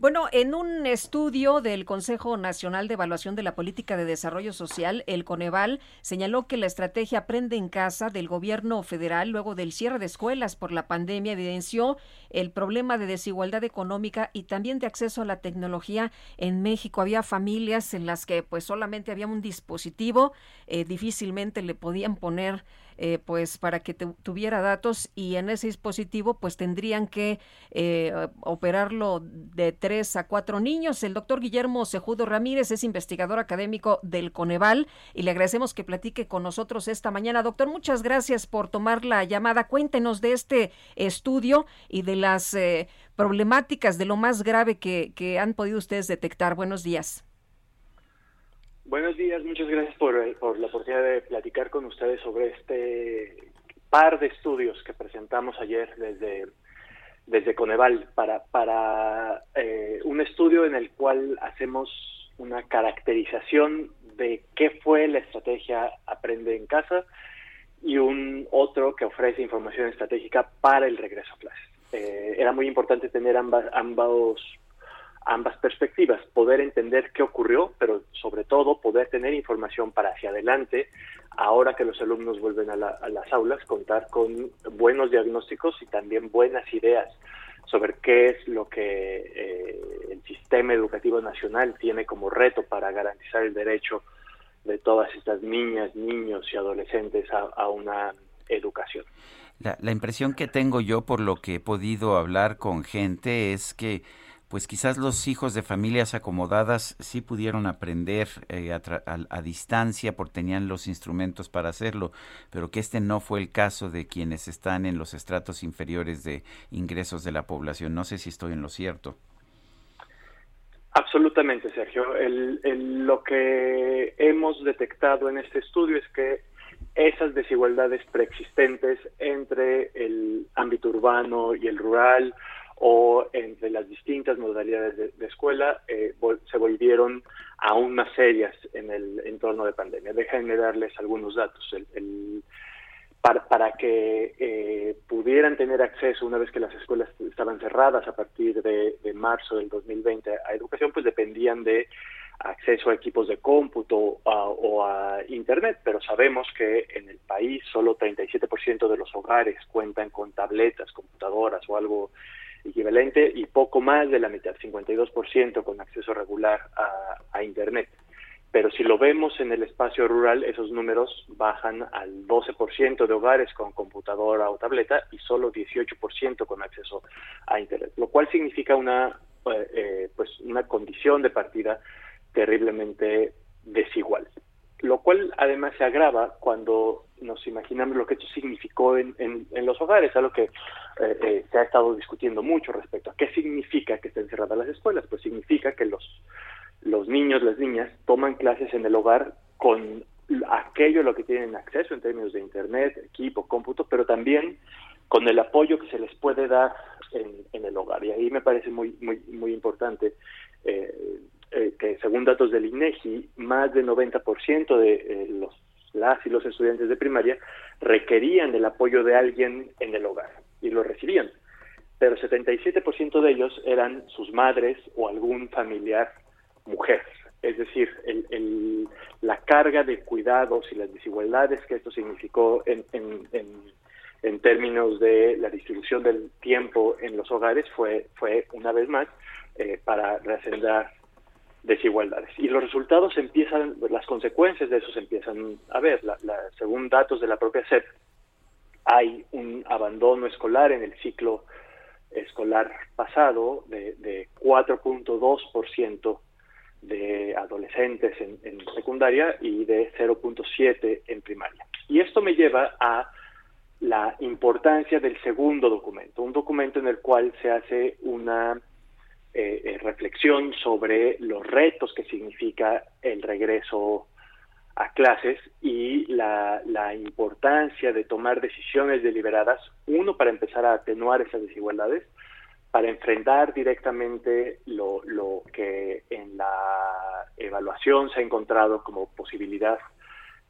Bueno, en un estudio del Consejo Nacional de Evaluación de la Política de Desarrollo Social, el Coneval señaló que la estrategia Aprende en Casa del gobierno federal, luego del cierre de escuelas por la pandemia, evidenció el problema de desigualdad económica y también de acceso a la tecnología en México. Había familias en las que pues solamente había un dispositivo, eh, difícilmente le podían poner eh, pues para que tuviera datos y en ese dispositivo pues tendrían que eh, operarlo de tres a cuatro niños. El doctor Guillermo Sejudo Ramírez es investigador académico del Coneval y le agradecemos que platique con nosotros esta mañana. Doctor, muchas gracias por tomar la llamada. Cuéntenos de este estudio y de las eh, problemáticas, de lo más grave que, que han podido ustedes detectar. Buenos días. Buenos días, muchas gracias por, la oportunidad de platicar con ustedes sobre este par de estudios que presentamos ayer desde, desde Coneval para, para eh, un estudio en el cual hacemos una caracterización de qué fue la estrategia Aprende en Casa y un otro que ofrece información estratégica para el regreso a clases. Eh, era muy importante tener ambas, ambos ambas perspectivas, poder entender qué ocurrió, pero sobre todo poder tener información para hacia adelante, ahora que los alumnos vuelven a, las aulas, contar con buenos diagnósticos y también buenas ideas sobre qué es lo que eh, el sistema educativo nacional tiene como reto para garantizar el derecho de todas estas niñas, niños y adolescentes a, una educación. la impresión que tengo yo por lo que he podido hablar con gente es que pues quizás los hijos de familias acomodadas sí pudieron aprender eh, a, distancia porque tenían los instrumentos para hacerlo, pero que este no fue el caso de quienes están en los estratos inferiores de ingresos de la población. No sé si estoy en lo cierto. Absolutamente, Sergio. lo que hemos detectado en este estudio es que esas desigualdades preexistentes entre el ámbito urbano y el rural, o entre las distintas modalidades de, escuela eh, se volvieron aún más serias en el entorno de pandemia. Déjenme darles algunos datos. El, para, que eh, pudieran tener acceso una vez que las escuelas estaban cerradas a partir de, marzo del 2020 a educación, pues dependían de acceso a equipos de cómputo o a Internet, pero sabemos que en el país solo 37% de los hogares cuentan con tabletas, computadoras o algo equivalente y poco más de la mitad, 52% con acceso regular a, Internet. Pero si lo vemos en el espacio rural, esos números bajan al 12% de hogares con computadora o tableta y solo 18% con acceso a Internet, lo cual significa una, eh, eh, pues una condición de partida terriblemente desigual. Lo cual además se agrava cuando nos imaginamos lo que esto significó en, en, los hogares, algo que eh, eh, se ha estado discutiendo mucho respecto a qué significa que estén cerradas las escuelas. Pues significa que los, los niños, las niñas, toman clases en el hogar con aquello a lo que tienen acceso en términos de internet, equipo, cómputo, pero también con el apoyo que se les puede dar en, en el hogar. Y ahí me parece muy, muy, muy importante eh, que según datos del INEGI, más del 90% de los las y los estudiantes de primaria requerían el apoyo de alguien en el hogar y lo recibían. Pero 77% de ellos eran sus madres o algún familiar mujer. Es decir, el, la carga de cuidados y las desigualdades que esto significó en, en, términos de la distribución del tiempo en los hogares fue, fue una vez más, eh, para reascender desigualdades. Y los resultados empiezan, las consecuencias de eso se empiezan a ver. La, según datos de la propia SEP, hay un abandono escolar en el ciclo escolar pasado de, de 4.2% de adolescentes en, en, secundaria y de 0.7 en primaria. Y esto me lleva a la importancia del segundo documento, un documento en el cual se hace una eh, eh, reflexión sobre los retos que significa el regreso a clases y la, la, importancia de tomar decisiones deliberadas, uno, para empezar a atenuar esas desigualdades, para enfrentar directamente lo, lo que en la evaluación se ha encontrado como posibilidad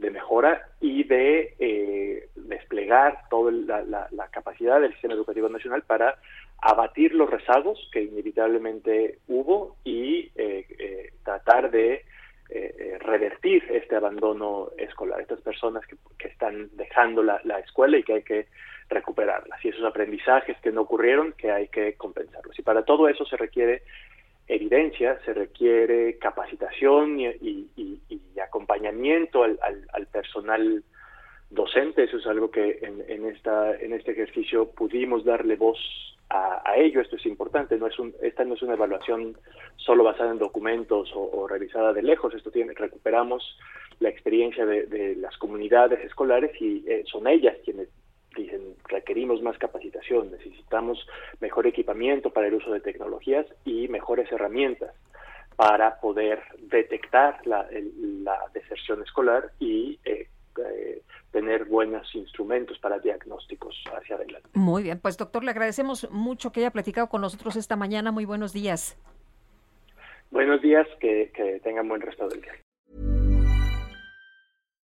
de mejora y de eh, desplegar toda la, la, capacidad del sistema educativo nacional para abatir los rezagos que inevitablemente hubo y eh, eh, tratar de revertir este abandono escolar, estas personas que, que están dejando la, la, escuela y que hay que recuperarlas y esos aprendizajes que no ocurrieron que hay que compensarlos. Y para todo eso se requiere evidencia, se requiere capacitación y, acompañamiento al, personal docente. Eso es algo que en, esta, en este ejercicio pudimos darle voz a, ello. Esto es importante. No es un, esta no es una evaluación solo basada en documentos o, revisada de lejos. Esto tiene, recuperamos la experiencia de, las comunidades escolares y eh, son ellas quienes dicen requerimos más capacitación, necesitamos mejor equipamiento para el uso de tecnologías y mejores herramientas para poder detectar la, deserción escolar y eh, eh, tener buenos instrumentos para diagnósticos hacia adelante. Muy bien, pues doctor, le agradecemos mucho que haya platicado con nosotros esta mañana. Muy buenos días. Buenos días, que, que tengan buen resto del día.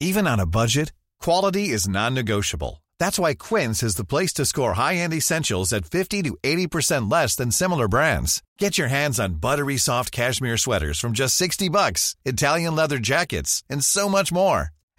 Even on a budget, quality is non-negotiable. That's why Quince is the place to score high-end essentials at 50 to 80% less than similar brands. Get your hands on buttery soft cashmere sweaters from just 60 bucks, Italian leather jackets, and so much more.